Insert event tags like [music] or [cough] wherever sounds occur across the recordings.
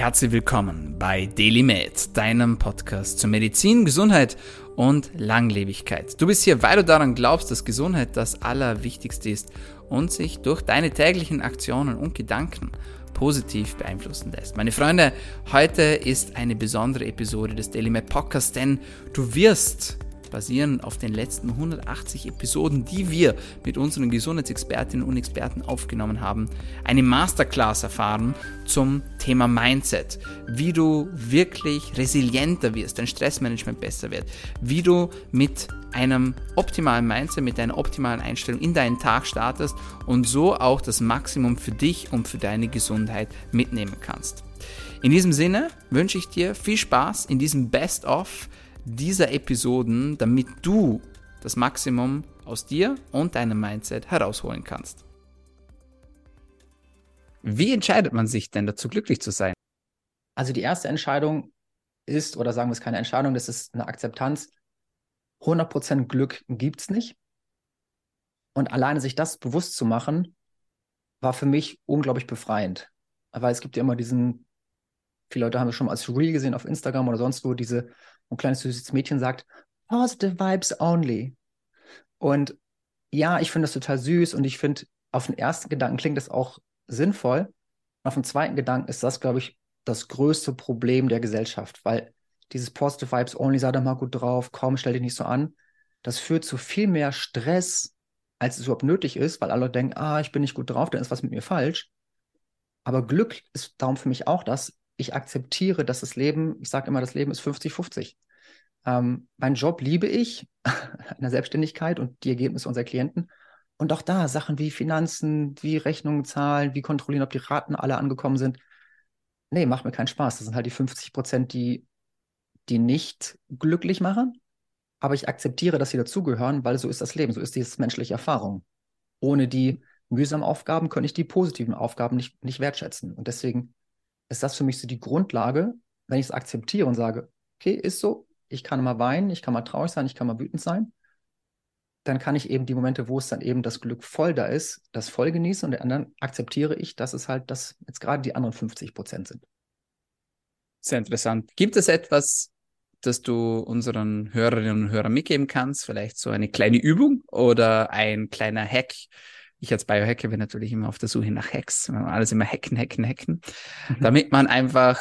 Herzlich willkommen bei DailyMed, deinem Podcast zur Medizin, Gesundheit und Langlebigkeit. Du bist hier, weil du daran glaubst, dass Gesundheit das Allerwichtigste ist und sich durch deine täglichen Aktionen und Gedanken positiv beeinflussen lässt. Meine Freunde, heute ist eine besondere Episode des DailyMed Podcasts, denn du wirst basierend auf den letzten 180 Episoden, die wir mit unseren Gesundheitsexpertinnen und Experten aufgenommen haben, eine Masterclass erfahren zum Thema Mindset, wie du wirklich resilienter wirst, dein Stressmanagement besser wird, wie du mit einem optimalen Mindset, mit einer optimalen Einstellung in deinen Tag startest und so auch das Maximum für dich und für deine Gesundheit mitnehmen kannst. In diesem Sinne wünsche ich dir viel Spaß in diesem Best-of dieser Episoden, damit du das Maximum aus dir und deinem Mindset herausholen kannst. Wie entscheidet man sich denn dazu, glücklich zu sein? Also die erste Entscheidung ist, oder sagen wir es keine Entscheidung, das ist eine Akzeptanz. 100% Glück gibt es nicht. Und alleine sich das bewusst zu machen, war für mich unglaublich befreiend. Weil es gibt ja immer diesen, viele Leute haben es schon als Real gesehen auf Instagram oder sonst wo, diese ein kleines süßes Mädchen sagt, positive vibes only. Und ja, ich finde das total süß und ich finde, auf den ersten Gedanken klingt das auch sinnvoll. Und auf den zweiten Gedanken ist das, glaube ich, das größte Problem der Gesellschaft, weil dieses Positive Vibes Only, sei doch mal gut drauf, komm, stell dich nicht so an, das führt zu viel mehr Stress, als es überhaupt nötig ist, weil alle denken, ah, ich bin nicht gut drauf, dann ist was mit mir falsch. Aber Glück ist darum für mich auch das, ich akzeptiere, dass das Leben, ich sage immer, das Leben ist 50-50. Ähm, mein Job liebe ich, [laughs] in der Selbstständigkeit und die Ergebnisse unserer Klienten. Und auch da Sachen wie Finanzen, wie Rechnungen zahlen, wie kontrollieren, ob die Raten alle angekommen sind. Nee, macht mir keinen Spaß. Das sind halt die 50 Prozent, die, die nicht glücklich machen. Aber ich akzeptiere, dass sie dazugehören, weil so ist das Leben, so ist diese menschliche Erfahrung. Ohne die mühsamen Aufgaben könnte ich die positiven Aufgaben nicht, nicht wertschätzen. Und deswegen ist das für mich so die Grundlage, wenn ich es akzeptiere und sage, okay, ist so, ich kann mal weinen, ich kann mal traurig sein, ich kann mal wütend sein, dann kann ich eben die Momente, wo es dann eben das Glück voll da ist, das voll genießen und dann akzeptiere ich, dass es halt das jetzt gerade die anderen 50 Prozent sind. Sehr interessant. Gibt es etwas, das du unseren Hörerinnen und Hörern mitgeben kannst? Vielleicht so eine kleine Übung oder ein kleiner Hack, ich als Biohacker bin natürlich immer auf der Suche nach Hacks, alles immer hacken, hacken, hacken, mhm. damit man einfach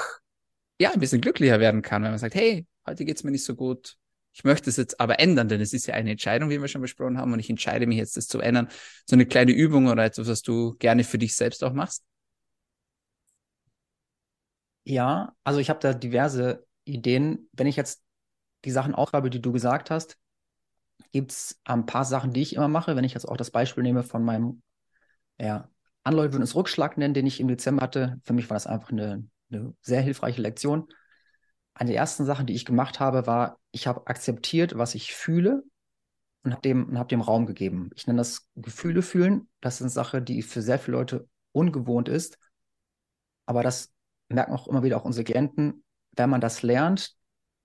ja ein bisschen glücklicher werden kann, wenn man sagt, hey, heute geht's mir nicht so gut, ich möchte es jetzt aber ändern, denn es ist ja eine Entscheidung, wie wir schon besprochen haben, und ich entscheide mich jetzt, das zu ändern. So eine kleine Übung oder etwas, was du gerne für dich selbst auch machst? Ja, also ich habe da diverse Ideen. Wenn ich jetzt die Sachen aufschreibe, die du gesagt hast, gibt es ein paar Sachen, die ich immer mache. Wenn ich jetzt auch das Beispiel nehme von meinem, ja, würden es Rückschlag nennen, den ich im Dezember hatte. Für mich war das einfach eine, eine sehr hilfreiche Lektion. Eine der ersten Sachen, die ich gemacht habe, war, ich habe akzeptiert, was ich fühle und habe dem, hab dem Raum gegeben. Ich nenne das Gefühle fühlen. Das ist eine Sache, die für sehr viele Leute ungewohnt ist. Aber das merken auch immer wieder auch unsere Klienten. Wenn man das lernt,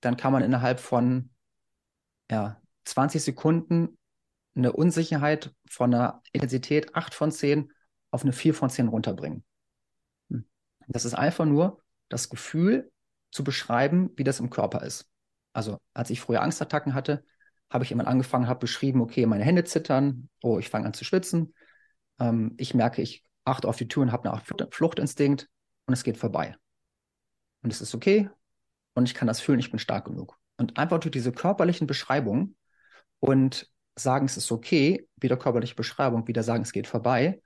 dann kann man innerhalb von ja, 20 Sekunden eine Unsicherheit von einer Intensität 8 von 10 auf eine 4 von 10 runterbringen. Hm. Das ist einfach nur das Gefühl zu beschreiben, wie das im Körper ist. Also als ich früher Angstattacken hatte, habe ich immer angefangen, habe beschrieben, okay, meine Hände zittern, oh, ich fange an zu schwitzen, ähm, ich merke, ich achte auf die Tür und habe eine Fluchtinstinkt und es geht vorbei. Und es ist okay und ich kann das fühlen, ich bin stark genug. Und einfach durch diese körperlichen Beschreibungen und sagen, es ist okay, wieder körperliche Beschreibung, wieder sagen, es geht vorbei,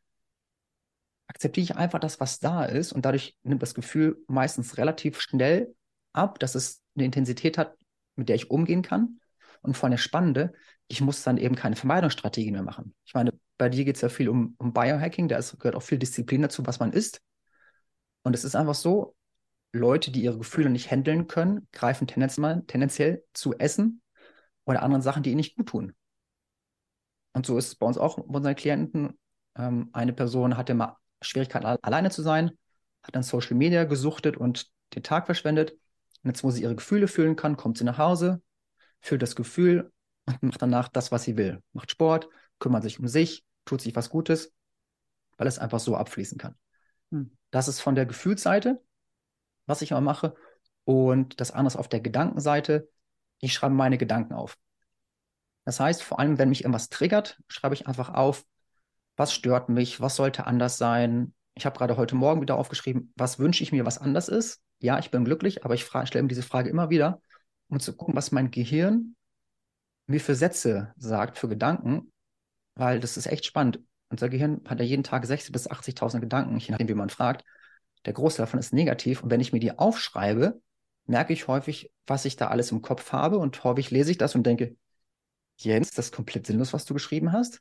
akzeptiere ich einfach das, was da ist und dadurch nimmt das Gefühl meistens relativ schnell ab, dass es eine Intensität hat, mit der ich umgehen kann. Und vor allem das Spannende, ich muss dann eben keine Vermeidungsstrategien mehr machen. Ich meine, bei dir geht es ja viel um, um Biohacking, da ist, gehört auch viel Disziplin dazu, was man isst. Und es ist einfach so, Leute, die ihre Gefühle nicht handeln können, greifen tendenziell, tendenziell zu Essen oder anderen Sachen, die ihnen nicht gut tun. Und so ist es bei uns auch bei unseren Klienten. Ähm, eine Person hatte mal Schwierigkeiten, alleine zu sein, hat dann Social Media gesuchtet und den Tag verschwendet. Und jetzt, wo sie ihre Gefühle fühlen kann, kommt sie nach Hause, fühlt das Gefühl und macht danach das, was sie will. Macht Sport, kümmert sich um sich, tut sich was Gutes, weil es einfach so abfließen kann. Hm. Das ist von der Gefühlsseite. was ich immer mache. Und das andere ist auf der Gedankenseite. Ich schreibe meine Gedanken auf. Das heißt, vor allem, wenn mich irgendwas triggert, schreibe ich einfach auf, was stört mich, was sollte anders sein. Ich habe gerade heute Morgen wieder aufgeschrieben, was wünsche ich mir, was anders ist. Ja, ich bin glücklich, aber ich stelle mir diese Frage immer wieder, um zu gucken, was mein Gehirn mir für Sätze sagt, für Gedanken, weil das ist echt spannend. Unser Gehirn hat ja jeden Tag 60.000 bis 80.000 Gedanken, je nachdem, wie man fragt. Der Großteil davon ist negativ. Und wenn ich mir die aufschreibe, merke ich häufig, was ich da alles im Kopf habe. Und häufig lese ich das und denke, Jens, das ist komplett sinnlos, was du geschrieben hast.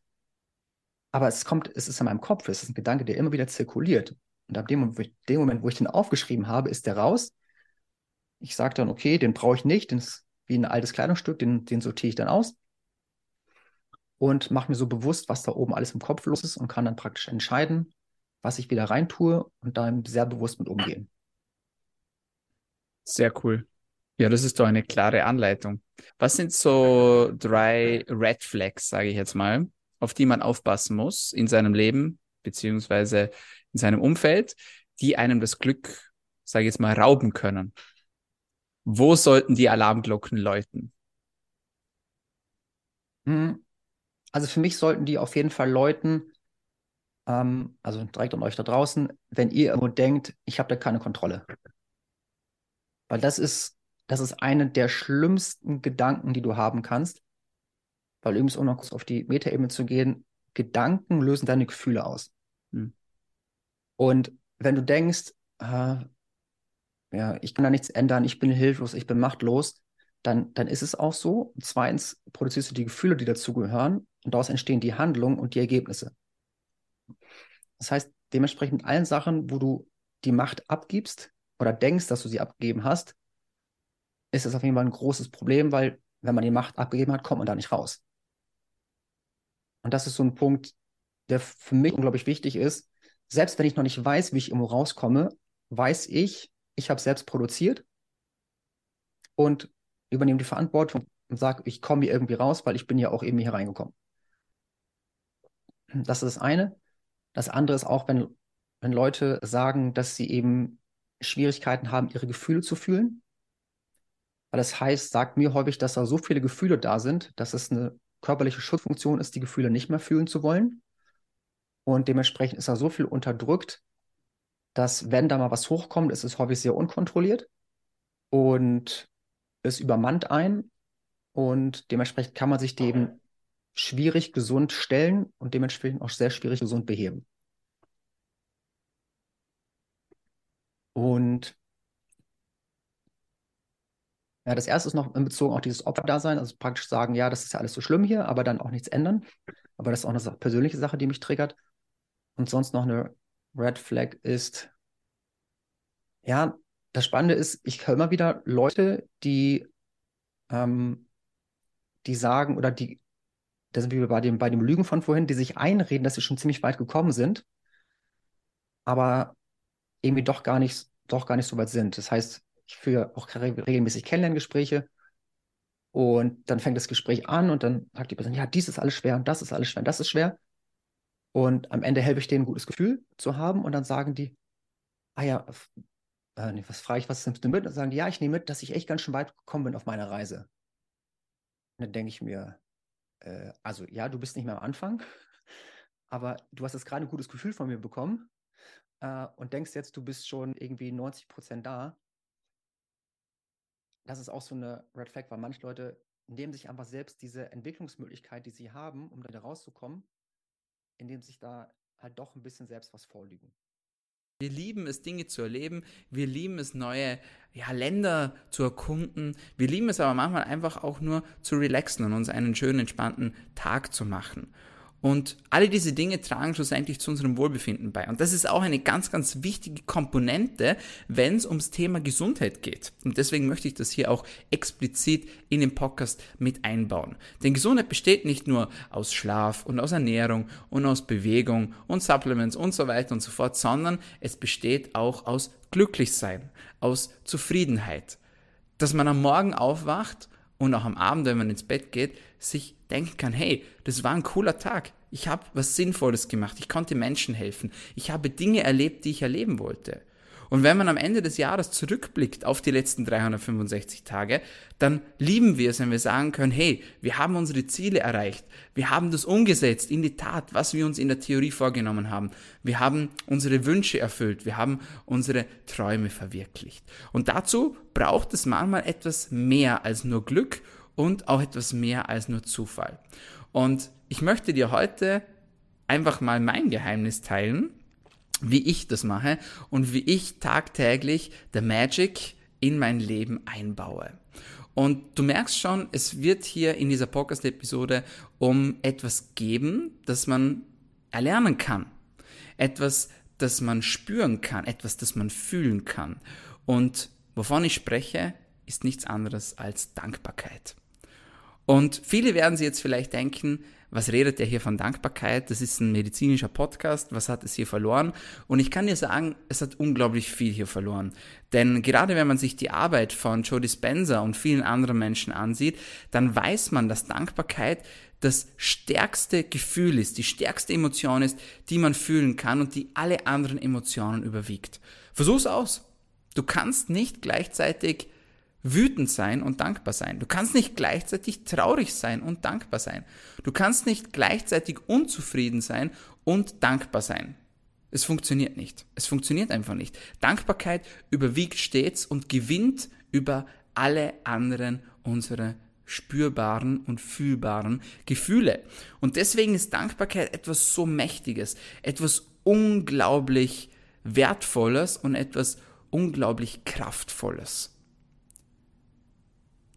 Aber es kommt, es ist in meinem Kopf, es ist ein Gedanke, der immer wieder zirkuliert. Und ab dem Moment, wo ich, dem Moment, wo ich den aufgeschrieben habe, ist der raus. Ich sage dann, okay, den brauche ich nicht, den ist wie ein altes Kleidungsstück, den, den sortiere ich dann aus und mache mir so bewusst, was da oben alles im Kopf los ist und kann dann praktisch entscheiden, was ich wieder reintue und dann sehr bewusst mit umgehen. Sehr cool. Ja, das ist doch eine klare Anleitung. Was sind so drei Red Flags, sage ich jetzt mal, auf die man aufpassen muss in seinem Leben beziehungsweise in seinem Umfeld, die einem das Glück, sage ich jetzt mal, rauben können? Wo sollten die Alarmglocken läuten? Hm, also für mich sollten die auf jeden Fall läuten, ähm, also direkt an euch da draußen, wenn ihr irgendwo denkt, ich habe da keine Kontrolle. Weil das ist, das ist eine der schlimmsten Gedanken, die du haben kannst. Weil übrigens, um noch kurz auf die Metaebene zu gehen, Gedanken lösen deine Gefühle aus. Hm. Und wenn du denkst, äh, ja, ich kann da nichts ändern, ich bin hilflos, ich bin machtlos, dann, dann ist es auch so. Und zweitens produzierst du die Gefühle, die dazugehören, und daraus entstehen die Handlungen und die Ergebnisse. Das heißt, dementsprechend allen Sachen, wo du die Macht abgibst oder denkst, dass du sie abgegeben hast, ist es auf jeden Fall ein großes Problem, weil wenn man die Macht abgegeben hat, kommt man da nicht raus. Und das ist so ein Punkt, der für mich unglaublich wichtig ist. Selbst wenn ich noch nicht weiß, wie ich irgendwo rauskomme, weiß ich, ich habe selbst produziert und übernehme die Verantwortung und sage, ich komme hier irgendwie raus, weil ich bin ja auch eben hier reingekommen. Das ist das eine. Das andere ist auch, wenn, wenn Leute sagen, dass sie eben Schwierigkeiten haben, ihre Gefühle zu fühlen. Weil das heißt, sagt mir häufig, dass da so viele Gefühle da sind, dass es eine körperliche Schutzfunktion ist, die Gefühle nicht mehr fühlen zu wollen. Und dementsprechend ist da so viel unterdrückt, dass wenn da mal was hochkommt, ist es häufig sehr unkontrolliert und es übermannt ein. Und dementsprechend kann man sich dem schwierig gesund stellen und dementsprechend auch sehr schwierig gesund beheben. Und ja, das erste ist noch in Bezug auf dieses Opferdasein, also praktisch sagen, ja, das ist ja alles so schlimm hier, aber dann auch nichts ändern. Aber das ist auch eine persönliche Sache, die mich triggert. Und sonst noch eine Red Flag ist, ja, das Spannende ist, ich höre immer wieder Leute, die, ähm, die sagen oder die da sind wir bei dem, bei dem Lügen von vorhin, die sich einreden, dass sie schon ziemlich weit gekommen sind, aber irgendwie doch gar nicht, doch gar nicht so weit sind. Das heißt, ich führe auch regelmäßig Kennenlerngespräche und dann fängt das Gespräch an und dann sagt die Person, ja, dies ist alles schwer und das ist alles schwer und das ist schwer. Und am Ende helfe ich denen, ein gutes Gefühl zu haben und dann sagen die, ah ja, äh, nee, was frage ich, was nimmst du mit? Und sagen die, ja, ich nehme mit, dass ich echt ganz schön weit gekommen bin auf meiner Reise. Und dann denke ich mir, äh, also ja, du bist nicht mehr am Anfang, [laughs] aber du hast jetzt gerade ein gutes Gefühl von mir bekommen äh, und denkst jetzt, du bist schon irgendwie 90 Prozent da. Das ist auch so eine Red Flag, weil manche Leute nehmen sich einfach selbst diese Entwicklungsmöglichkeit, die sie haben, um da rauszukommen, indem sich da halt doch ein bisschen selbst was vorlügen. Wir lieben es, Dinge zu erleben. Wir lieben es, neue ja, Länder zu erkunden. Wir lieben es aber manchmal einfach auch nur zu relaxen und uns einen schönen, entspannten Tag zu machen. Und alle diese Dinge tragen schlussendlich zu unserem Wohlbefinden bei. Und das ist auch eine ganz, ganz wichtige Komponente, wenn es ums Thema Gesundheit geht. Und deswegen möchte ich das hier auch explizit in den Podcast mit einbauen. Denn Gesundheit besteht nicht nur aus Schlaf und aus Ernährung und aus Bewegung und Supplements und so weiter und so fort, sondern es besteht auch aus Glücklichsein, aus Zufriedenheit. Dass man am Morgen aufwacht und auch am Abend, wenn man ins Bett geht, sich denken kann, hey, das war ein cooler Tag. Ich habe was Sinnvolles gemacht. Ich konnte Menschen helfen. Ich habe Dinge erlebt, die ich erleben wollte. Und wenn man am Ende des Jahres zurückblickt auf die letzten 365 Tage, dann lieben wir es, wenn wir sagen können, hey, wir haben unsere Ziele erreicht, wir haben das umgesetzt in die Tat, was wir uns in der Theorie vorgenommen haben, wir haben unsere Wünsche erfüllt, wir haben unsere Träume verwirklicht. Und dazu braucht es manchmal etwas mehr als nur Glück und auch etwas mehr als nur Zufall. Und ich möchte dir heute einfach mal mein Geheimnis teilen, wie ich das mache und wie ich tagtäglich der Magic in mein Leben einbaue. Und du merkst schon, es wird hier in dieser Podcast-Episode um etwas geben, das man erlernen kann. Etwas, das man spüren kann, etwas, das man fühlen kann. Und wovon ich spreche, ist nichts anderes als Dankbarkeit. Und viele werden sich jetzt vielleicht denken, was redet der hier von Dankbarkeit? Das ist ein medizinischer Podcast. Was hat es hier verloren? Und ich kann dir sagen, es hat unglaublich viel hier verloren. Denn gerade wenn man sich die Arbeit von Joe Dispenza und vielen anderen Menschen ansieht, dann weiß man, dass Dankbarkeit das stärkste Gefühl ist, die stärkste Emotion ist, die man fühlen kann und die alle anderen Emotionen überwiegt. Versuch's aus. Du kannst nicht gleichzeitig wütend sein und dankbar sein. Du kannst nicht gleichzeitig traurig sein und dankbar sein. Du kannst nicht gleichzeitig unzufrieden sein und dankbar sein. Es funktioniert nicht. Es funktioniert einfach nicht. Dankbarkeit überwiegt stets und gewinnt über alle anderen unsere spürbaren und fühlbaren Gefühle. Und deswegen ist Dankbarkeit etwas so Mächtiges, etwas unglaublich Wertvolles und etwas unglaublich Kraftvolles.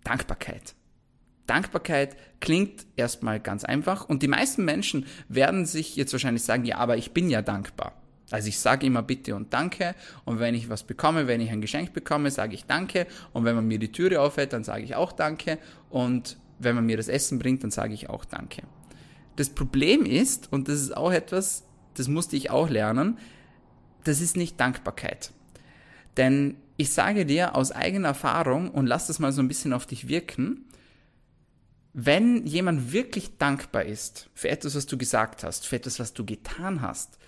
Dankbarkeit. Dankbarkeit klingt erstmal ganz einfach und die meisten Menschen werden sich jetzt wahrscheinlich sagen, ja, aber ich bin ja dankbar. Also ich sage immer bitte und danke und wenn ich was bekomme, wenn ich ein Geschenk bekomme, sage ich danke und wenn man mir die Türe aufhält, dann sage ich auch danke und wenn man mir das Essen bringt, dann sage ich auch danke. Das Problem ist, und das ist auch etwas, das musste ich auch lernen, das ist nicht Dankbarkeit. Denn ich sage dir aus eigener Erfahrung und lass das mal so ein bisschen auf dich wirken, wenn jemand wirklich dankbar ist für etwas, was du gesagt hast, für etwas, was du getan hast,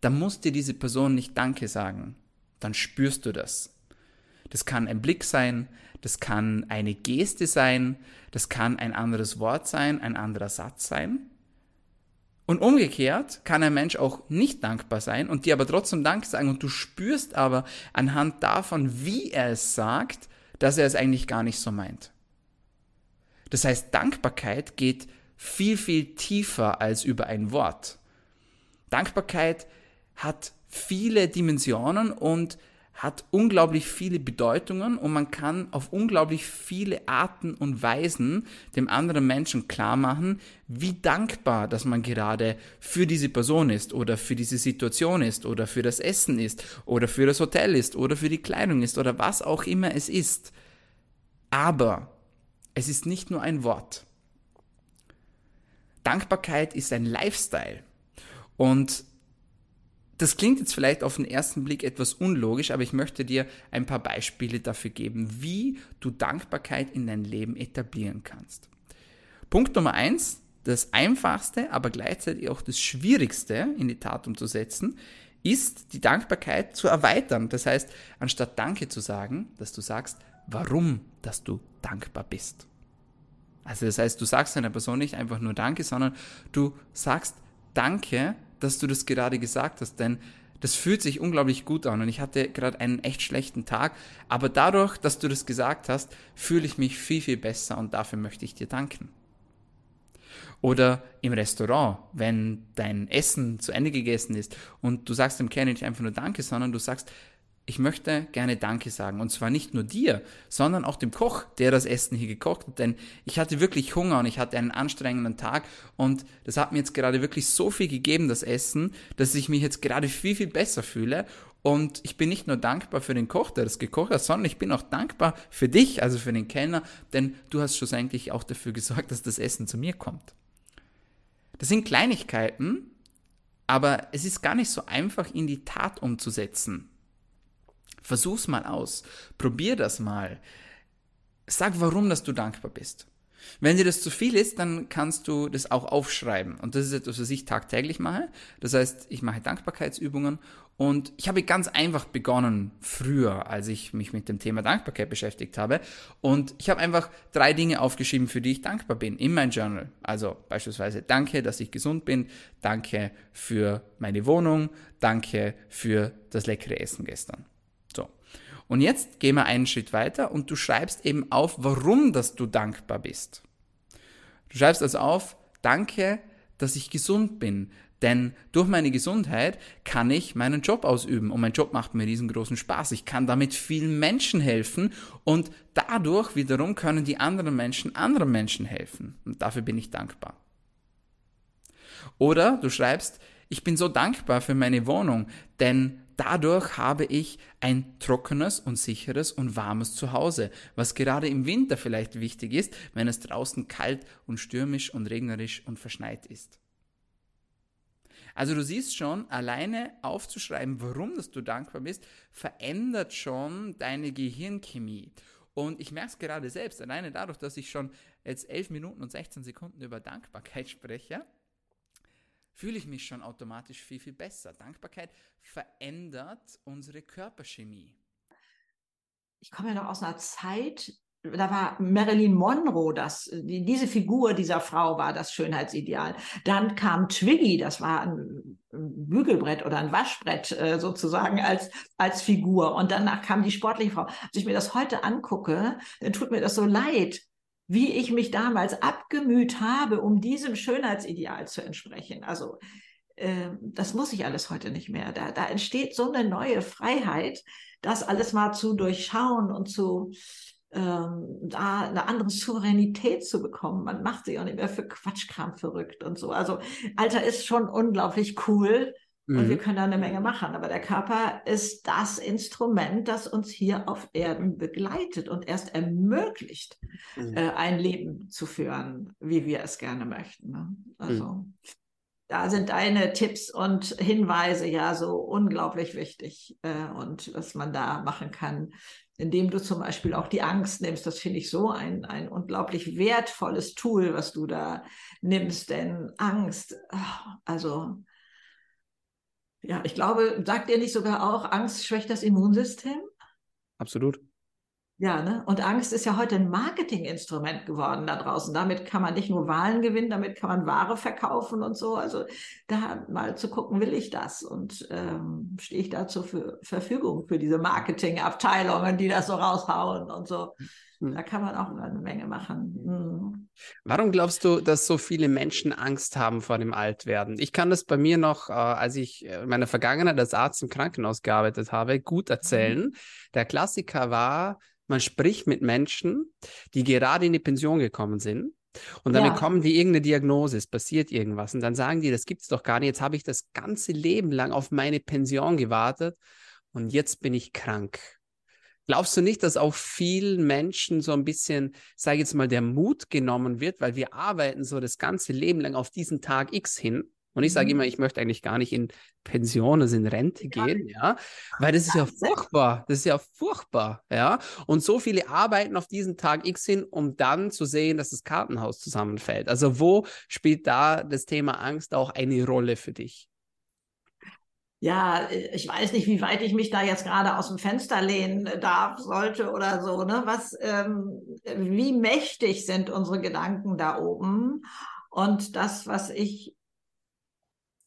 dann muss dir diese Person nicht Danke sagen. Dann spürst du das. Das kann ein Blick sein, das kann eine Geste sein, das kann ein anderes Wort sein, ein anderer Satz sein. Und umgekehrt kann ein Mensch auch nicht dankbar sein und dir aber trotzdem Dank sagen und du spürst aber anhand davon, wie er es sagt, dass er es eigentlich gar nicht so meint. Das heißt, Dankbarkeit geht viel, viel tiefer als über ein Wort. Dankbarkeit hat viele Dimensionen und hat unglaublich viele Bedeutungen und man kann auf unglaublich viele Arten und Weisen dem anderen Menschen klar machen, wie dankbar, dass man gerade für diese Person ist oder für diese Situation ist oder für das Essen ist oder für das Hotel ist oder für die Kleidung ist oder was auch immer es ist. Aber es ist nicht nur ein Wort. Dankbarkeit ist ein Lifestyle. Und das klingt jetzt vielleicht auf den ersten Blick etwas unlogisch, aber ich möchte dir ein paar Beispiele dafür geben, wie du Dankbarkeit in dein Leben etablieren kannst. Punkt Nummer eins, das einfachste, aber gleichzeitig auch das schwierigste in die Tat umzusetzen, ist die Dankbarkeit zu erweitern. Das heißt, anstatt Danke zu sagen, dass du sagst, warum, dass du dankbar bist. Also das heißt, du sagst einer Person nicht einfach nur Danke, sondern du sagst Danke, dass du das gerade gesagt hast, denn das fühlt sich unglaublich gut an und ich hatte gerade einen echt schlechten Tag, aber dadurch, dass du das gesagt hast, fühle ich mich viel, viel besser und dafür möchte ich dir danken. Oder im Restaurant, wenn dein Essen zu Ende gegessen ist und du sagst dem Kellner nicht einfach nur Danke, sondern du sagst, ich möchte gerne Danke sagen. Und zwar nicht nur dir, sondern auch dem Koch, der das Essen hier gekocht hat. Denn ich hatte wirklich Hunger und ich hatte einen anstrengenden Tag. Und das hat mir jetzt gerade wirklich so viel gegeben, das Essen, dass ich mich jetzt gerade viel, viel besser fühle. Und ich bin nicht nur dankbar für den Koch, der das gekocht hat, sondern ich bin auch dankbar für dich, also für den Kellner, denn du hast schlussendlich auch dafür gesorgt, dass das Essen zu mir kommt. Das sind Kleinigkeiten, aber es ist gar nicht so einfach in die Tat umzusetzen. Versuch's mal aus. Probier das mal. Sag, warum dass du dankbar bist. Wenn dir das zu viel ist, dann kannst du das auch aufschreiben. Und das ist etwas, was ich tagtäglich mache. Das heißt, ich mache Dankbarkeitsübungen und ich habe ganz einfach begonnen früher, als ich mich mit dem Thema Dankbarkeit beschäftigt habe. Und ich habe einfach drei Dinge aufgeschrieben, für die ich dankbar bin in mein Journal. Also beispielsweise danke, dass ich gesund bin, danke für meine Wohnung, danke für das leckere Essen gestern. Und jetzt gehen wir einen Schritt weiter und du schreibst eben auf, warum dass du dankbar bist. Du schreibst also auf, danke, dass ich gesund bin, denn durch meine Gesundheit kann ich meinen Job ausüben und mein Job macht mir riesengroßen Spaß. Ich kann damit vielen Menschen helfen und dadurch wiederum können die anderen Menschen anderen Menschen helfen. Und dafür bin ich dankbar. Oder du schreibst, ich bin so dankbar für meine Wohnung, denn dadurch habe ich ein trockenes und sicheres und warmes Zuhause, was gerade im Winter vielleicht wichtig ist, wenn es draußen kalt und stürmisch und regnerisch und verschneit ist. Also du siehst schon, alleine aufzuschreiben, warum dass du dankbar bist, verändert schon deine Gehirnchemie. Und ich merke es gerade selbst, alleine dadurch, dass ich schon jetzt 11 Minuten und 16 Sekunden über Dankbarkeit [laughs] spreche, fühle ich mich schon automatisch viel, viel besser. Dankbarkeit verändert unsere Körperchemie. Ich komme ja noch aus einer Zeit, da war Marilyn Monroe, das, die, diese Figur dieser Frau war das Schönheitsideal. Dann kam Twiggy, das war ein, ein Bügelbrett oder ein Waschbrett äh, sozusagen als, als Figur. Und danach kam die sportliche Frau. Als ich mir das heute angucke, dann tut mir das so leid, wie ich mich damals abgemüht habe, um diesem Schönheitsideal zu entsprechen. Also äh, das muss ich alles heute nicht mehr. Da, da entsteht so eine neue Freiheit, das alles mal zu durchschauen und zu ähm, da eine andere Souveränität zu bekommen. Man macht sich auch nicht mehr für Quatschkram verrückt und so. Also Alter ist schon unglaublich cool mhm. und wir können da eine Menge machen. Aber der Körper ist das Instrument, das uns hier auf Erden begleitet und erst ermöglicht, mhm. äh, ein Leben zu führen, wie wir es gerne möchten. Ne? Also mhm. da sind deine Tipps und Hinweise ja so unglaublich wichtig äh, und was man da machen kann, indem du zum Beispiel auch die Angst nimmst. Das finde ich so ein, ein unglaublich wertvolles Tool, was du da nimmst, denn Angst, ah, also ja, ich glaube, sagt ihr nicht sogar auch, Angst schwächt das Immunsystem? Absolut. Ja, ne? Und Angst ist ja heute ein Marketinginstrument geworden da draußen. Damit kann man nicht nur Wahlen gewinnen, damit kann man Ware verkaufen und so. Also da mal zu gucken, will ich das und ähm, stehe ich da zur Verfügung für diese Marketingabteilungen, die das so raushauen und so. Hm. Da kann man auch eine Menge machen. Hm. Warum glaubst du, dass so viele Menschen Angst haben vor dem Altwerden? Ich kann das bei mir noch, äh, als ich in meiner Vergangenheit als Arzt im Krankenhaus gearbeitet habe, gut erzählen. Mhm. Der Klassiker war, man spricht mit Menschen, die gerade in die Pension gekommen sind. Und dann ja. bekommen die irgendeine Diagnose, es passiert irgendwas. Und dann sagen die, das gibt's doch gar nicht. Jetzt habe ich das ganze Leben lang auf meine Pension gewartet und jetzt bin ich krank. Glaubst du nicht, dass auch vielen Menschen so ein bisschen, sage ich jetzt mal, der Mut genommen wird, weil wir arbeiten so das ganze Leben lang auf diesen Tag X hin und ich sage mhm. immer, ich möchte eigentlich gar nicht in Pension, also in Rente gehen, ja, weil das ist ja furchtbar, das ist ja furchtbar, ja. Und so viele arbeiten auf diesen Tag X hin, um dann zu sehen, dass das Kartenhaus zusammenfällt. Also wo spielt da das Thema Angst auch eine Rolle für dich? Ja, ich weiß nicht, wie weit ich mich da jetzt gerade aus dem Fenster lehnen darf, sollte oder so, ne? Was, ähm, wie mächtig sind unsere Gedanken da oben? Und das, was ich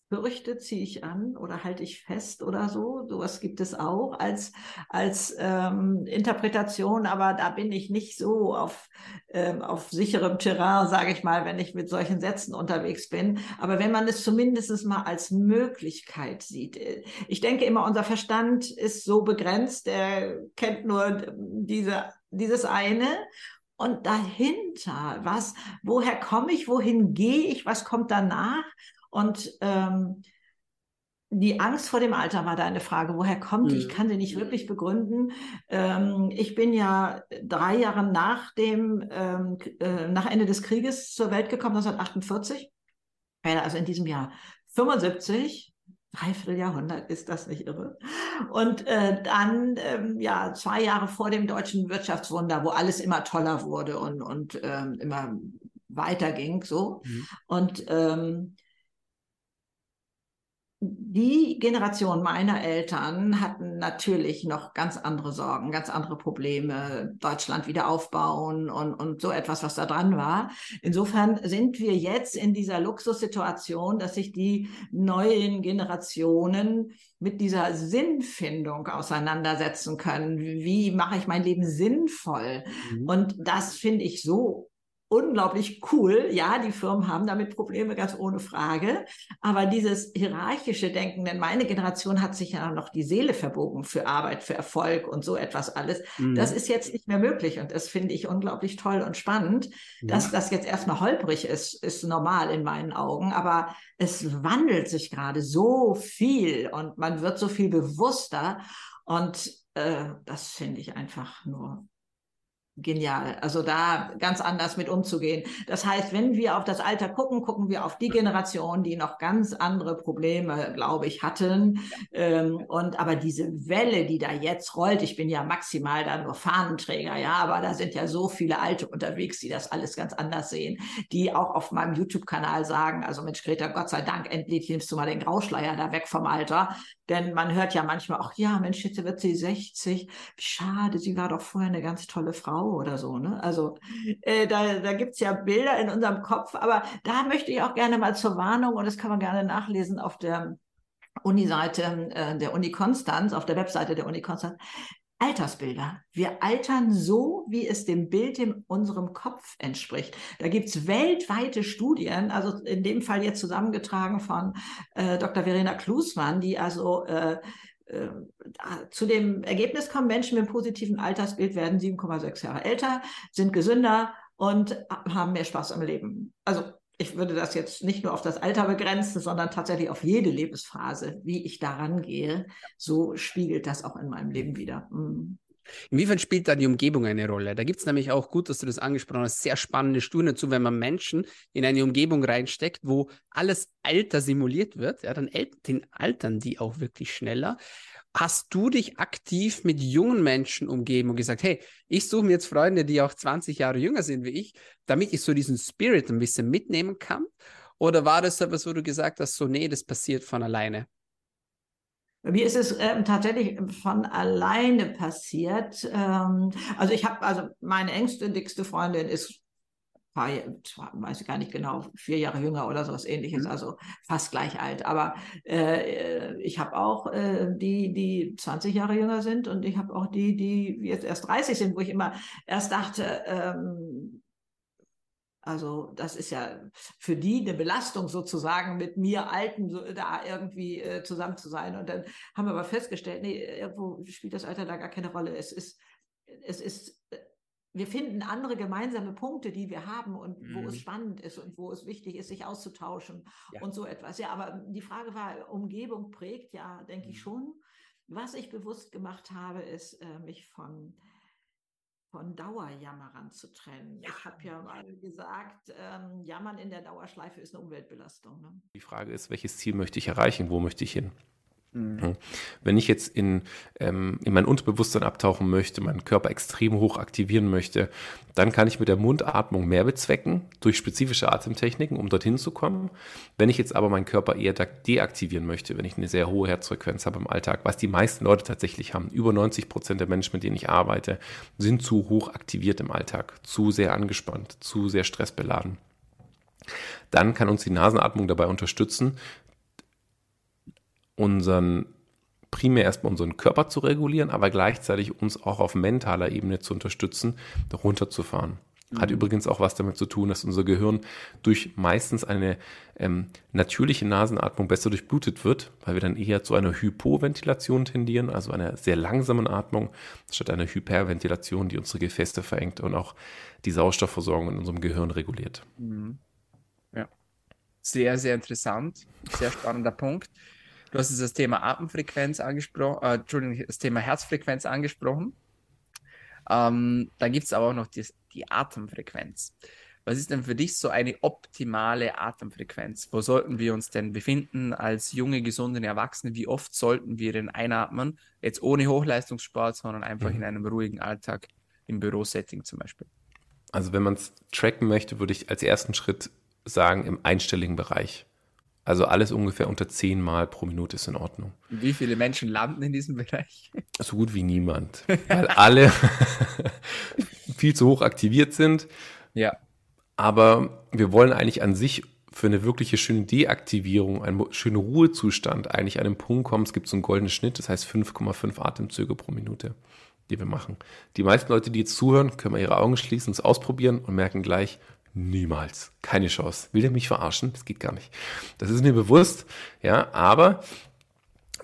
Fürchte ziehe ich an oder halte ich fest oder so. Sowas gibt es auch als, als ähm, Interpretation, aber da bin ich nicht so auf, ähm, auf sicherem Terrain, sage ich mal, wenn ich mit solchen Sätzen unterwegs bin. Aber wenn man es zumindest mal als Möglichkeit sieht. Äh, ich denke immer, unser Verstand ist so begrenzt, der kennt nur diese, dieses eine und dahinter, was, woher komme ich, wohin gehe ich, was kommt danach? Und ähm, die Angst vor dem Alter war deine Frage. Woher kommt die? Mhm. Ich kann sie nicht wirklich begründen. Ähm, ich bin ja drei Jahre nach dem, ähm, äh, nach Ende des Krieges zur Welt gekommen, 1948. Also in diesem Jahr 75. Dreiviertel Jahrhundert, ist das nicht irre? Und äh, dann, ähm, ja, zwei Jahre vor dem deutschen Wirtschaftswunder, wo alles immer toller wurde und, und ähm, immer weiterging, so. Mhm. Und ähm, die Generation meiner Eltern hatten natürlich noch ganz andere Sorgen, ganz andere Probleme, Deutschland wieder aufbauen und, und so etwas, was da dran war. Insofern sind wir jetzt in dieser Luxussituation, dass sich die neuen Generationen mit dieser Sinnfindung auseinandersetzen können. Wie mache ich mein Leben sinnvoll? Mhm. Und das finde ich so unglaublich cool. Ja, die Firmen haben damit Probleme, ganz ohne Frage. Aber dieses hierarchische Denken, denn meine Generation hat sich ja noch die Seele verbogen für Arbeit, für Erfolg und so etwas alles. Mhm. Das ist jetzt nicht mehr möglich. Und das finde ich unglaublich toll und spannend. Ja. Dass das jetzt erstmal holprig ist, ist normal in meinen Augen. Aber es wandelt sich gerade so viel und man wird so viel bewusster. Und äh, das finde ich einfach nur genial. Also da ganz anders mit umzugehen. Das heißt, wenn wir auf das Alter gucken, gucken wir auf die Generation, die noch ganz andere Probleme, glaube ich, hatten. Ähm, und aber diese Welle, die da jetzt rollt, ich bin ja maximal da nur Fahnenträger, ja, aber da sind ja so viele Alte unterwegs, die das alles ganz anders sehen, die auch auf meinem YouTube-Kanal sagen, also Mensch, Greta, Gott sei Dank, endlich nimmst du mal den Grauschleier da weg vom Alter. Denn man hört ja manchmal, ach ja, Mensch, jetzt wird sie 60. Wie schade, sie war doch vorher eine ganz tolle Frau oder so. Ne? Also äh, da, da gibt es ja Bilder in unserem Kopf, aber da möchte ich auch gerne mal zur Warnung, und das kann man gerne nachlesen auf der Uni-Seite äh, der Uni Konstanz, auf der Webseite der Uni Konstanz. Altersbilder. Wir altern so, wie es dem Bild in unserem Kopf entspricht. Da gibt es weltweite Studien, also in dem Fall jetzt zusammengetragen von äh, Dr. Verena Klusmann, die also äh, zu dem Ergebnis kommen, Menschen mit einem positiven Altersbild werden 7,6 Jahre älter, sind gesünder und haben mehr Spaß am Leben. Also ich würde das jetzt nicht nur auf das Alter begrenzen, sondern tatsächlich auf jede Lebensphase, wie ich daran gehe. So spiegelt das auch in meinem Leben wieder. Mhm. Inwiefern spielt da die Umgebung eine Rolle? Da gibt es nämlich auch, gut, dass du das angesprochen hast, sehr spannende Studien dazu, wenn man Menschen in eine Umgebung reinsteckt, wo alles Alter simuliert wird, ja, dann altern die auch wirklich schneller. Hast du dich aktiv mit jungen Menschen umgeben und gesagt, hey, ich suche mir jetzt Freunde, die auch 20 Jahre jünger sind wie ich, damit ich so diesen Spirit ein bisschen mitnehmen kann? Oder war das etwas, wo du gesagt hast, so, nee, das passiert von alleine? Mir ist es ähm, tatsächlich von alleine passiert. Ähm, also ich habe, also meine engste, dickste Freundin ist paar, weiß ich gar nicht genau, vier Jahre jünger oder sowas ähnliches, mhm. also fast gleich alt. Aber äh, ich habe auch äh, die, die 20 Jahre jünger sind und ich habe auch die, die jetzt erst 30 sind, wo ich immer erst dachte, ähm, also das ist ja für die eine Belastung sozusagen, mit mir Alten so, da irgendwie äh, zusammen zu sein. Und dann haben wir aber festgestellt, nee, irgendwo spielt das Alter da gar keine Rolle. Es ist, es ist äh, wir finden andere gemeinsame Punkte, die wir haben und mhm. wo es mhm. spannend ist und wo es wichtig ist, sich auszutauschen ja. und so etwas. Ja, aber die Frage war, Umgebung prägt, ja, denke mhm. ich schon. Was ich bewusst gemacht habe, ist, äh, mich von von Dauerjammerern zu trennen. Ja. Ich habe ja mal gesagt, ähm, Jammern in der Dauerschleife ist eine Umweltbelastung. Ne? Die Frage ist, welches Ziel möchte ich erreichen? Wo möchte ich hin? Mhm. Wenn ich jetzt in, ähm, in mein Unterbewusstsein abtauchen möchte, meinen Körper extrem hoch aktivieren möchte, dann kann ich mit der Mundatmung mehr bezwecken durch spezifische Atemtechniken, um dorthin zu kommen. Wenn ich jetzt aber meinen Körper eher deaktivieren möchte, wenn ich eine sehr hohe Herzfrequenz habe im Alltag, was die meisten Leute tatsächlich haben, über 90 Prozent der Menschen, mit denen ich arbeite, sind zu hoch aktiviert im Alltag, zu sehr angespannt, zu sehr stressbeladen dann kann uns die Nasenatmung dabei unterstützen, unseren primär erstmal unseren Körper zu regulieren, aber gleichzeitig uns auch auf mentaler Ebene zu unterstützen, runterzufahren. Hat mhm. übrigens auch was damit zu tun, dass unser Gehirn durch meistens eine ähm, natürliche Nasenatmung besser durchblutet wird, weil wir dann eher zu einer Hypoventilation tendieren, also einer sehr langsamen Atmung, statt einer Hyperventilation, die unsere Gefäße verengt und auch die Sauerstoffversorgung in unserem Gehirn reguliert. Mhm. Ja, sehr, sehr interessant, sehr spannender Punkt. Du hast jetzt das Thema Atemfrequenz angesprochen, äh, Entschuldigung, das Thema Herzfrequenz angesprochen. Ähm, da gibt es aber auch noch die, die Atemfrequenz. Was ist denn für dich so eine optimale Atemfrequenz? Wo sollten wir uns denn befinden als junge, gesunde Erwachsene? Wie oft sollten wir denn einatmen? Jetzt ohne Hochleistungssport, sondern einfach mhm. in einem ruhigen Alltag im Bürosetting zum Beispiel. Also wenn man es tracken möchte, würde ich als ersten Schritt sagen, im einstelligen Bereich. Also alles ungefähr unter zehn Mal pro Minute ist in Ordnung. Wie viele Menschen landen in diesem Bereich? So gut wie niemand, weil alle [laughs] viel zu hoch aktiviert sind. Ja. Aber wir wollen eigentlich an sich für eine wirkliche schöne Deaktivierung, einen schönen Ruhezustand eigentlich an den Punkt kommen. Es gibt so einen goldenen Schnitt, das heißt 5,5 Atemzüge pro Minute, die wir machen. Die meisten Leute, die jetzt zuhören, können mal ihre Augen schließen, es ausprobieren und merken gleich, Niemals. Keine Chance. Will der mich verarschen? Das geht gar nicht. Das ist mir bewusst, ja, aber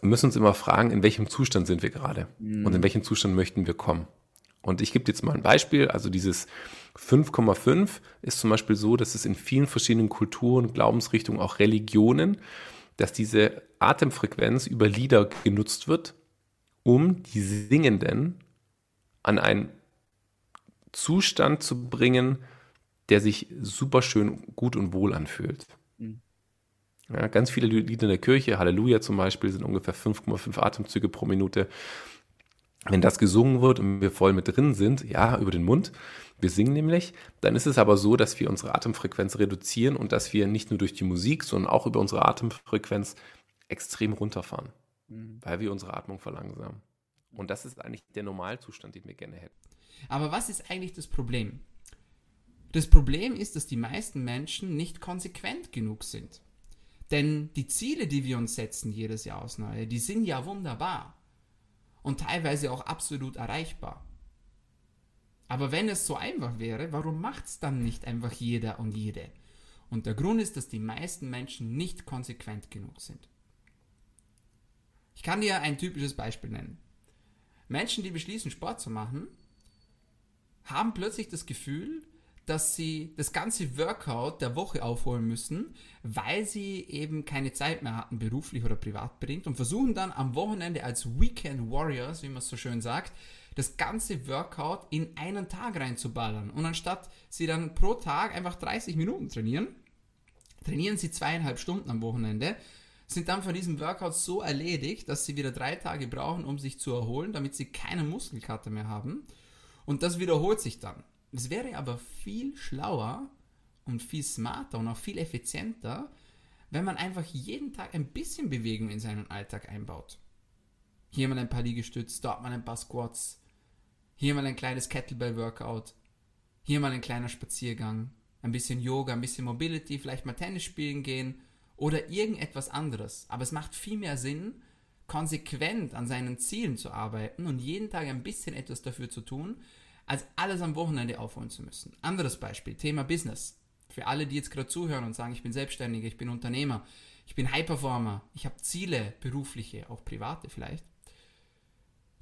wir müssen uns immer fragen, in welchem Zustand sind wir gerade mhm. und in welchem Zustand möchten wir kommen. Und ich gebe jetzt mal ein Beispiel. Also dieses 5,5 ist zum Beispiel so, dass es in vielen verschiedenen Kulturen, Glaubensrichtungen, auch Religionen, dass diese Atemfrequenz über Lieder genutzt wird, um die Singenden an einen Zustand zu bringen, der sich super schön gut und wohl anfühlt. Mhm. Ja, ganz viele Lieder in der Kirche, Halleluja zum Beispiel, sind ungefähr 5,5 Atemzüge pro Minute. Wenn das gesungen wird und wir voll mit drin sind, ja, über den Mund, wir singen nämlich, dann ist es aber so, dass wir unsere Atemfrequenz reduzieren und dass wir nicht nur durch die Musik, sondern auch über unsere Atemfrequenz extrem runterfahren, mhm. weil wir unsere Atmung verlangsamen. Und das ist eigentlich der Normalzustand, den wir gerne hätten. Aber was ist eigentlich das Problem? Das Problem ist, dass die meisten Menschen nicht konsequent genug sind. Denn die Ziele, die wir uns setzen jedes Jahr aufs Neue, die sind ja wunderbar und teilweise auch absolut erreichbar. Aber wenn es so einfach wäre, warum macht es dann nicht einfach jeder und jede? Und der Grund ist, dass die meisten Menschen nicht konsequent genug sind. Ich kann dir ein typisches Beispiel nennen. Menschen, die beschließen, Sport zu machen, haben plötzlich das Gefühl, dass sie das ganze Workout der Woche aufholen müssen, weil sie eben keine Zeit mehr hatten, beruflich oder privat bedingt, und versuchen dann am Wochenende als Weekend Warriors, wie man es so schön sagt, das ganze Workout in einen Tag reinzuballern. Und anstatt sie dann pro Tag einfach 30 Minuten trainieren, trainieren sie zweieinhalb Stunden am Wochenende, sind dann von diesem Workout so erledigt, dass sie wieder drei Tage brauchen, um sich zu erholen, damit sie keine Muskelkater mehr haben. Und das wiederholt sich dann. Es wäre aber viel schlauer und viel smarter und auch viel effizienter, wenn man einfach jeden Tag ein bisschen Bewegung in seinen Alltag einbaut. Hier mal ein paar Liegestütze, dort mal ein paar Squats, hier mal ein kleines Kettlebell-Workout, hier mal ein kleiner Spaziergang, ein bisschen Yoga, ein bisschen Mobility, vielleicht mal Tennis spielen gehen oder irgendetwas anderes. Aber es macht viel mehr Sinn, konsequent an seinen Zielen zu arbeiten und jeden Tag ein bisschen etwas dafür zu tun, als alles am Wochenende aufholen zu müssen. Anderes Beispiel, Thema Business. Für alle, die jetzt gerade zuhören und sagen, ich bin Selbstständiger, ich bin Unternehmer, ich bin High-Performer, ich habe Ziele, berufliche, auch private vielleicht,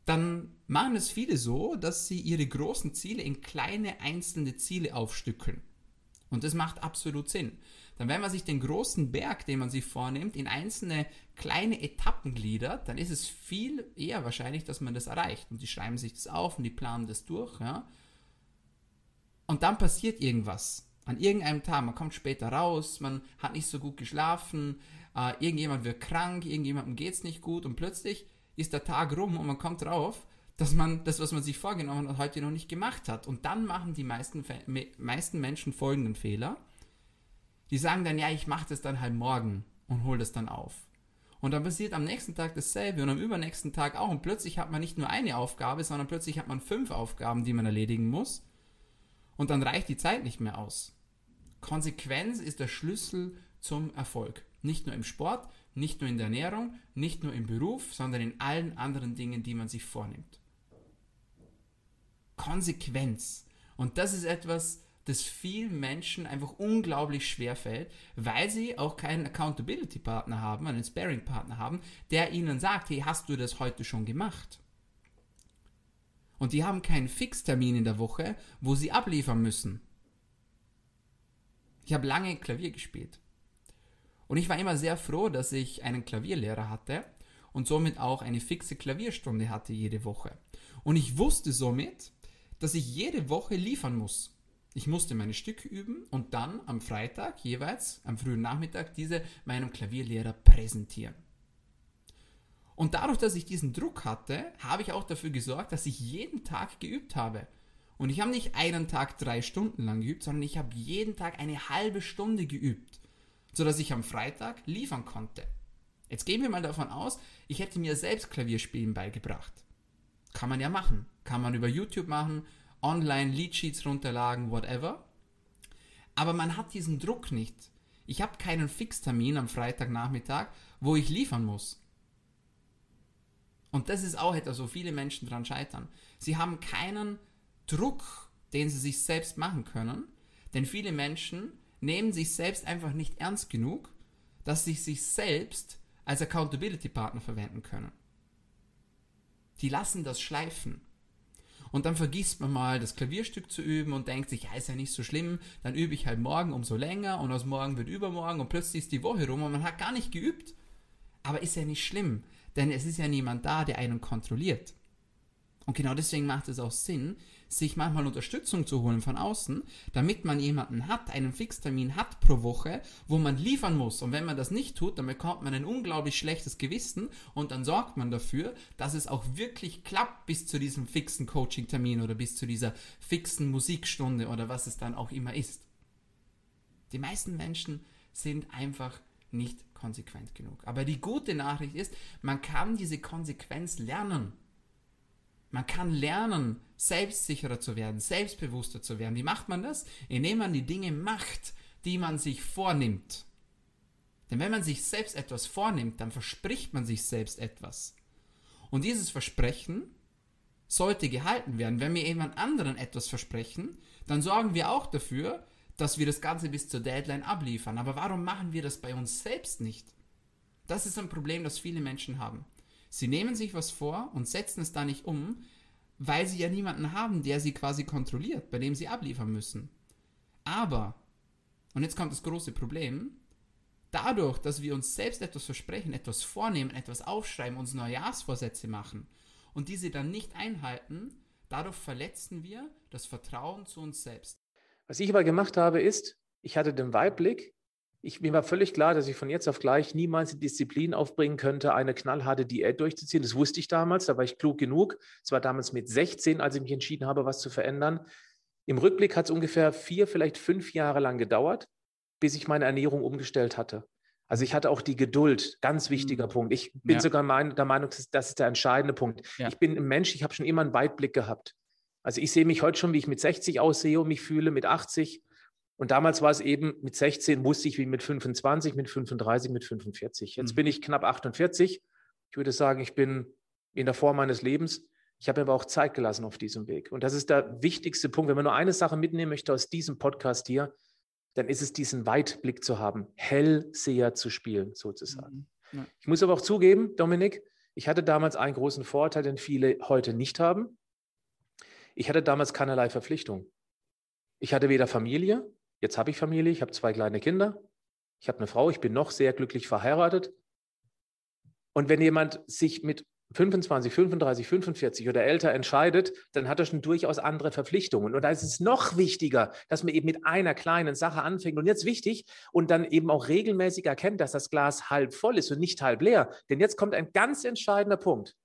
dann machen es viele so, dass sie ihre großen Ziele in kleine einzelne Ziele aufstückeln. Und das macht absolut Sinn dann wenn man sich den großen Berg, den man sich vornimmt, in einzelne kleine Etappen gliedert, dann ist es viel eher wahrscheinlich, dass man das erreicht. Und die schreiben sich das auf und die planen das durch. Ja? Und dann passiert irgendwas. An irgendeinem Tag, man kommt später raus, man hat nicht so gut geschlafen, äh, irgendjemand wird krank, irgendjemandem geht es nicht gut und plötzlich ist der Tag rum und man kommt drauf, dass man das, was man sich vorgenommen hat, heute noch nicht gemacht hat. Und dann machen die meisten, meisten Menschen folgenden Fehler die sagen dann, ja, ich mache das dann halt morgen und hole das dann auf. Und dann passiert am nächsten Tag dasselbe und am übernächsten Tag auch. Und plötzlich hat man nicht nur eine Aufgabe, sondern plötzlich hat man fünf Aufgaben, die man erledigen muss. Und dann reicht die Zeit nicht mehr aus. Konsequenz ist der Schlüssel zum Erfolg. Nicht nur im Sport, nicht nur in der Ernährung, nicht nur im Beruf, sondern in allen anderen Dingen, die man sich vornimmt. Konsequenz. Und das ist etwas, das vielen Menschen einfach unglaublich schwer fällt, weil sie auch keinen Accountability-Partner haben, einen Sparing-Partner haben, der ihnen sagt, hey, hast du das heute schon gemacht? Und die haben keinen Fixtermin in der Woche, wo sie abliefern müssen. Ich habe lange Klavier gespielt. Und ich war immer sehr froh, dass ich einen Klavierlehrer hatte und somit auch eine fixe Klavierstunde hatte jede Woche. Und ich wusste somit, dass ich jede Woche liefern muss. Ich musste meine Stücke üben und dann am Freitag jeweils, am frühen Nachmittag, diese meinem Klavierlehrer präsentieren. Und dadurch, dass ich diesen Druck hatte, habe ich auch dafür gesorgt, dass ich jeden Tag geübt habe. Und ich habe nicht einen Tag drei Stunden lang geübt, sondern ich habe jeden Tag eine halbe Stunde geübt, sodass ich am Freitag liefern konnte. Jetzt gehen wir mal davon aus, ich hätte mir selbst Klavierspielen beigebracht. Kann man ja machen. Kann man über YouTube machen, online Leadsheets runterladen, whatever. Aber man hat diesen Druck nicht. Ich habe keinen Fixtermin am Freitagnachmittag, wo ich liefern muss. Und das ist auch etwas, wo viele Menschen dran scheitern. Sie haben keinen Druck, den sie sich selbst machen können, denn viele Menschen nehmen sich selbst einfach nicht ernst genug, dass sie sich selbst als Accountability Partner verwenden können. Die lassen das schleifen. Und dann vergisst man mal, das Klavierstück zu üben und denkt sich, ja, ist ja nicht so schlimm, dann übe ich halt morgen umso länger und aus morgen wird übermorgen und plötzlich ist die Woche rum und man hat gar nicht geübt. Aber ist ja nicht schlimm, denn es ist ja niemand da, der einen kontrolliert. Und genau deswegen macht es auch Sinn, sich manchmal Unterstützung zu holen von außen, damit man jemanden hat, einen Fixtermin hat pro Woche, wo man liefern muss. Und wenn man das nicht tut, dann bekommt man ein unglaublich schlechtes Gewissen und dann sorgt man dafür, dass es auch wirklich klappt bis zu diesem fixen Coaching-Termin oder bis zu dieser fixen Musikstunde oder was es dann auch immer ist. Die meisten Menschen sind einfach nicht konsequent genug. Aber die gute Nachricht ist, man kann diese Konsequenz lernen. Man kann lernen, selbstsicherer zu werden, selbstbewusster zu werden. Wie macht man das? Indem man die Dinge macht, die man sich vornimmt. Denn wenn man sich selbst etwas vornimmt, dann verspricht man sich selbst etwas. Und dieses Versprechen sollte gehalten werden. Wenn wir jemand anderen etwas versprechen, dann sorgen wir auch dafür, dass wir das Ganze bis zur Deadline abliefern. Aber warum machen wir das bei uns selbst nicht? Das ist ein Problem, das viele Menschen haben. Sie nehmen sich was vor und setzen es da nicht um, weil sie ja niemanden haben, der sie quasi kontrolliert, bei dem sie abliefern müssen. Aber, und jetzt kommt das große Problem, dadurch, dass wir uns selbst etwas versprechen, etwas vornehmen, etwas aufschreiben, uns Neujahrsvorsätze machen und diese dann nicht einhalten, dadurch verletzen wir das Vertrauen zu uns selbst. Was ich aber gemacht habe, ist, ich hatte den Weitblick, ich, mir war völlig klar, dass ich von jetzt auf gleich niemals die Disziplin aufbringen könnte, eine knallharte Diät durchzuziehen. Das wusste ich damals, da war ich klug genug. Es war damals mit 16, als ich mich entschieden habe, was zu verändern. Im Rückblick hat es ungefähr vier, vielleicht fünf Jahre lang gedauert, bis ich meine Ernährung umgestellt hatte. Also ich hatte auch die Geduld, ganz wichtiger mhm. Punkt. Ich bin ja. sogar mein, der Meinung, das, das ist der entscheidende Punkt. Ja. Ich bin ein Mensch, ich habe schon immer einen Weitblick gehabt. Also ich sehe mich heute schon, wie ich mit 60 aussehe und mich fühle, mit 80. Und damals war es eben, mit 16 wusste ich wie mit 25, mit 35, mit 45. Jetzt mhm. bin ich knapp 48. Ich würde sagen, ich bin in der Form meines Lebens. Ich habe mir aber auch Zeit gelassen auf diesem Weg. Und das ist der wichtigste Punkt. Wenn man nur eine Sache mitnehmen möchte aus diesem Podcast hier, dann ist es diesen Weitblick zu haben, Hellseher zu spielen, sozusagen. Mhm. Ja. Ich muss aber auch zugeben, Dominik, ich hatte damals einen großen Vorteil, den viele heute nicht haben. Ich hatte damals keinerlei Verpflichtung. Ich hatte weder Familie, Jetzt habe ich Familie, ich habe zwei kleine Kinder, ich habe eine Frau, ich bin noch sehr glücklich verheiratet. Und wenn jemand sich mit 25, 35, 45 oder älter entscheidet, dann hat er schon durchaus andere Verpflichtungen. Und da ist es noch wichtiger, dass man eben mit einer kleinen Sache anfängt. Und jetzt wichtig und dann eben auch regelmäßig erkennt, dass das Glas halb voll ist und nicht halb leer. Denn jetzt kommt ein ganz entscheidender Punkt.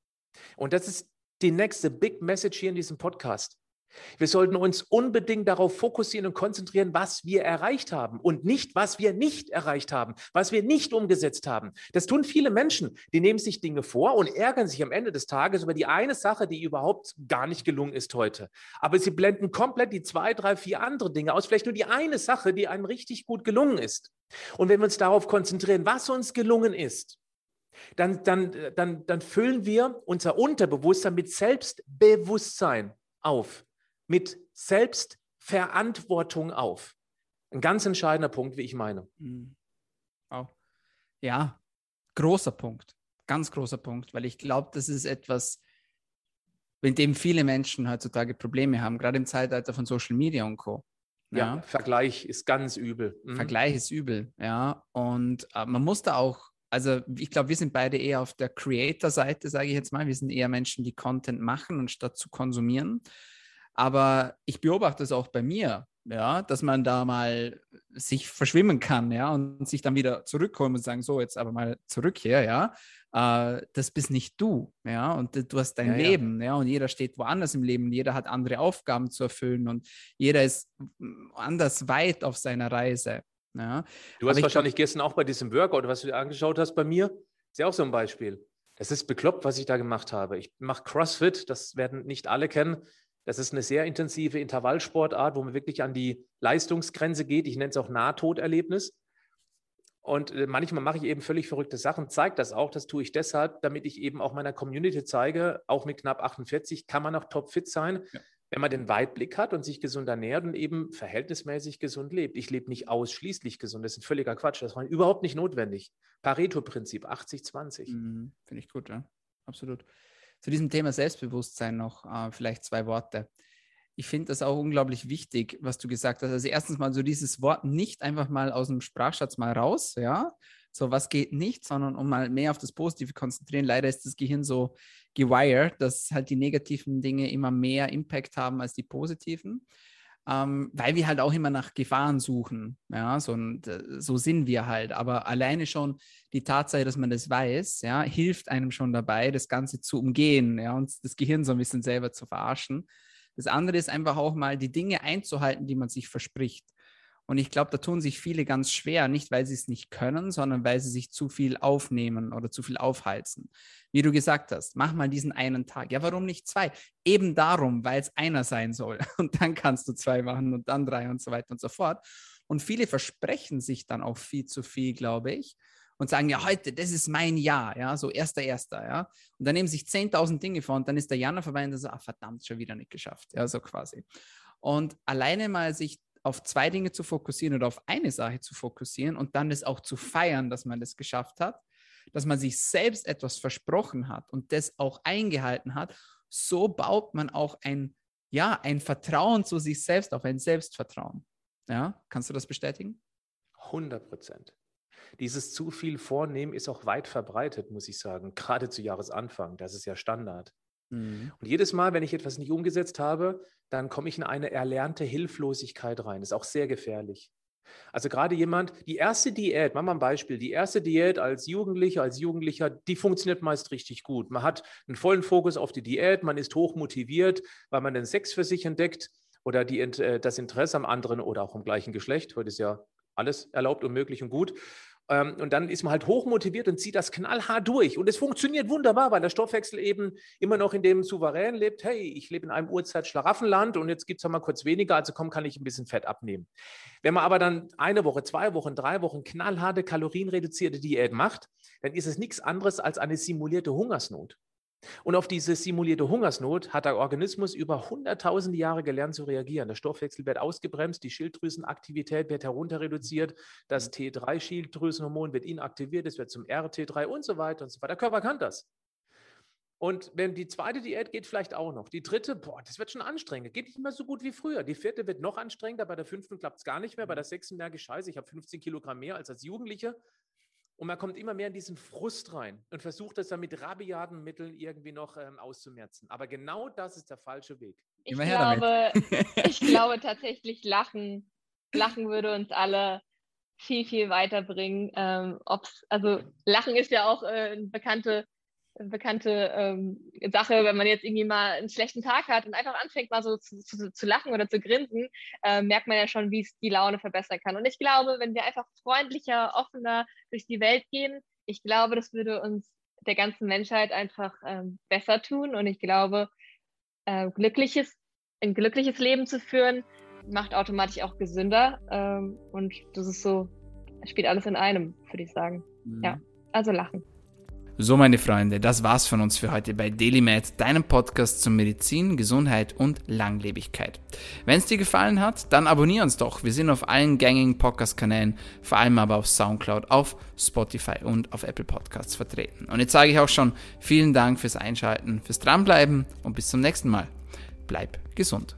Und das ist die nächste Big Message hier in diesem Podcast. Wir sollten uns unbedingt darauf fokussieren und konzentrieren, was wir erreicht haben und nicht, was wir nicht erreicht haben, was wir nicht umgesetzt haben. Das tun viele Menschen. Die nehmen sich Dinge vor und ärgern sich am Ende des Tages über die eine Sache, die überhaupt gar nicht gelungen ist heute. Aber sie blenden komplett die zwei, drei, vier andere Dinge aus. Vielleicht nur die eine Sache, die einem richtig gut gelungen ist. Und wenn wir uns darauf konzentrieren, was uns gelungen ist, dann, dann, dann, dann füllen wir unser Unterbewusstsein mit Selbstbewusstsein auf mit Selbstverantwortung auf. Ein ganz entscheidender Punkt, wie ich meine. Mhm. Ja, großer Punkt. Ganz großer Punkt, weil ich glaube, das ist etwas, mit dem viele Menschen heutzutage Probleme haben, gerade im Zeitalter von Social Media und Co. Ja, ja Vergleich ist ganz übel. Mhm. Vergleich ist übel, ja. Und äh, man muss da auch, also ich glaube, wir sind beide eher auf der Creator-Seite, sage ich jetzt mal. Wir sind eher Menschen, die Content machen, anstatt zu konsumieren. Aber ich beobachte es auch bei mir. ja, dass man da mal sich verschwimmen kann, ja, und sich dann wieder zurückkommen und sagen, so, jetzt aber mal zurück hier, ja, äh, das bist nicht du, ja, und du hast dein ja, Leben, ja. ja, und jeder steht woanders im Leben, jeder hat andere Aufgaben zu erfüllen und jeder ist anders weit auf seiner Reise, ja. Du hast wahrscheinlich glaub, gestern auch bei diesem Workout, was du dir angeschaut hast bei mir, ist ja auch so ein Beispiel. Das ist bekloppt, was ich da gemacht habe. Ich mache CrossFit, das werden nicht alle kennen. Das ist eine sehr intensive Intervallsportart, wo man wirklich an die Leistungsgrenze geht. Ich nenne es auch Nahtoderlebnis. Und äh, manchmal mache ich eben völlig verrückte Sachen, zeige das auch. Das tue ich deshalb, damit ich eben auch meiner Community zeige, auch mit knapp 48 kann man noch topfit sein, ja. wenn man den Weitblick hat und sich gesund ernährt und eben verhältnismäßig gesund lebt. Ich lebe nicht ausschließlich gesund. Das ist ein völliger Quatsch. Das war überhaupt nicht notwendig. Pareto-Prinzip 80-20. Mhm, Finde ich gut, ja. Absolut. Zu diesem Thema Selbstbewusstsein noch äh, vielleicht zwei Worte. Ich finde das auch unglaublich wichtig, was du gesagt hast. Also erstens mal so dieses Wort nicht einfach mal aus dem Sprachschatz mal raus, ja. So, was geht nicht, sondern um mal mehr auf das Positive konzentrieren. Leider ist das Gehirn so gewired, dass halt die negativen Dinge immer mehr Impact haben als die positiven ähm, weil wir halt auch immer nach Gefahren suchen. Ja, so, und, so sind wir halt. Aber alleine schon die Tatsache, dass man das weiß, ja, hilft einem schon dabei, das Ganze zu umgehen ja, und das Gehirn so ein bisschen selber zu verarschen. Das andere ist einfach auch mal die Dinge einzuhalten, die man sich verspricht. Und ich glaube, da tun sich viele ganz schwer, nicht weil sie es nicht können, sondern weil sie sich zu viel aufnehmen oder zu viel aufheizen. Wie du gesagt hast, mach mal diesen einen Tag. Ja, warum nicht zwei? Eben darum, weil es einer sein soll. [laughs] Und dann kannst du zwei machen und dann drei und so weiter und so fort. Und viele versprechen sich dann auch viel zu viel, glaube ich und sagen, ja, heute, das ist mein Jahr, ja, so erster, erster, ja. Und dann nehmen sich 10.000 Dinge vor und dann ist der Januar vorbei und dann so, ah, verdammt, schon wieder nicht geschafft, ja, so quasi. Und alleine mal sich auf zwei Dinge zu fokussieren oder auf eine Sache zu fokussieren und dann es auch zu feiern, dass man das geschafft hat, dass man sich selbst etwas versprochen hat und das auch eingehalten hat, so baut man auch ein, ja, ein Vertrauen zu sich selbst auf, ein Selbstvertrauen. Ja, kannst du das bestätigen? 100 Prozent. Dieses zu viel Vornehmen ist auch weit verbreitet, muss ich sagen, gerade zu Jahresanfang. Das ist ja Standard. Mhm. Und jedes Mal, wenn ich etwas nicht umgesetzt habe, dann komme ich in eine erlernte Hilflosigkeit rein. Das ist auch sehr gefährlich. Also gerade jemand, die erste Diät, machen wir ein Beispiel, die erste Diät als Jugendlicher, als Jugendlicher, die funktioniert meist richtig gut. Man hat einen vollen Fokus auf die Diät, man ist hoch motiviert, weil man den Sex für sich entdeckt oder die, äh, das Interesse am anderen oder auch am gleichen Geschlecht. Heute ist ja alles erlaubt und möglich und gut. Ähm, und dann ist man halt hochmotiviert und zieht das knallhart durch. Und es funktioniert wunderbar, weil der Stoffwechsel eben immer noch in dem Souverän lebt. Hey, ich lebe in einem Uhrzeit-Schlaraffenland und jetzt gibt es mal kurz weniger, also komm, kann ich ein bisschen Fett abnehmen. Wenn man aber dann eine Woche, zwei Wochen, drei Wochen knallharte, kalorienreduzierte Diät macht, dann ist es nichts anderes als eine simulierte Hungersnot. Und auf diese simulierte Hungersnot hat der Organismus über hunderttausende Jahre gelernt zu reagieren. Der Stoffwechsel wird ausgebremst, die Schilddrüsenaktivität wird herunter reduziert, das T3-Schilddrüsenhormon wird inaktiviert, es wird zum RT3 und so weiter und so weiter. Der Körper kann das. Und wenn die zweite Diät geht, vielleicht auch noch. Die dritte, boah, das wird schon anstrengend. Geht nicht mehr so gut wie früher. Die vierte wird noch anstrengender. Bei der fünften klappt es gar nicht mehr. Bei der sechsten merke ich, scheiße, ich habe 15 Kilogramm mehr als als Jugendliche. Und man kommt immer mehr in diesen Frust rein und versucht es dann mit rabiaten Mitteln irgendwie noch ähm, auszumerzen. Aber genau das ist der falsche Weg. Ich glaube, [laughs] ich glaube tatsächlich, Lachen, Lachen würde uns alle viel, viel weiterbringen. Ähm, ob's, also Lachen ist ja auch äh, eine bekannte bekannte ähm, Sache, wenn man jetzt irgendwie mal einen schlechten Tag hat und einfach anfängt, mal so zu, zu, zu lachen oder zu grinsen, äh, merkt man ja schon, wie es die Laune verbessern kann. Und ich glaube, wenn wir einfach freundlicher, offener durch die Welt gehen, ich glaube, das würde uns der ganzen Menschheit einfach ähm, besser tun. Und ich glaube, äh, glückliches, ein glückliches Leben zu führen, macht automatisch auch gesünder. Ähm, und das ist so, spielt alles in einem, würde ich sagen. Mhm. Ja, also lachen. So, meine Freunde, das war's von uns für heute bei DailyMed, deinem Podcast zu Medizin, Gesundheit und Langlebigkeit. Wenn es dir gefallen hat, dann abonnier uns doch. Wir sind auf allen gängigen Podcast-Kanälen, vor allem aber auf Soundcloud, auf Spotify und auf Apple Podcasts vertreten. Und jetzt sage ich auch schon vielen Dank fürs Einschalten, fürs Dranbleiben und bis zum nächsten Mal. Bleib gesund.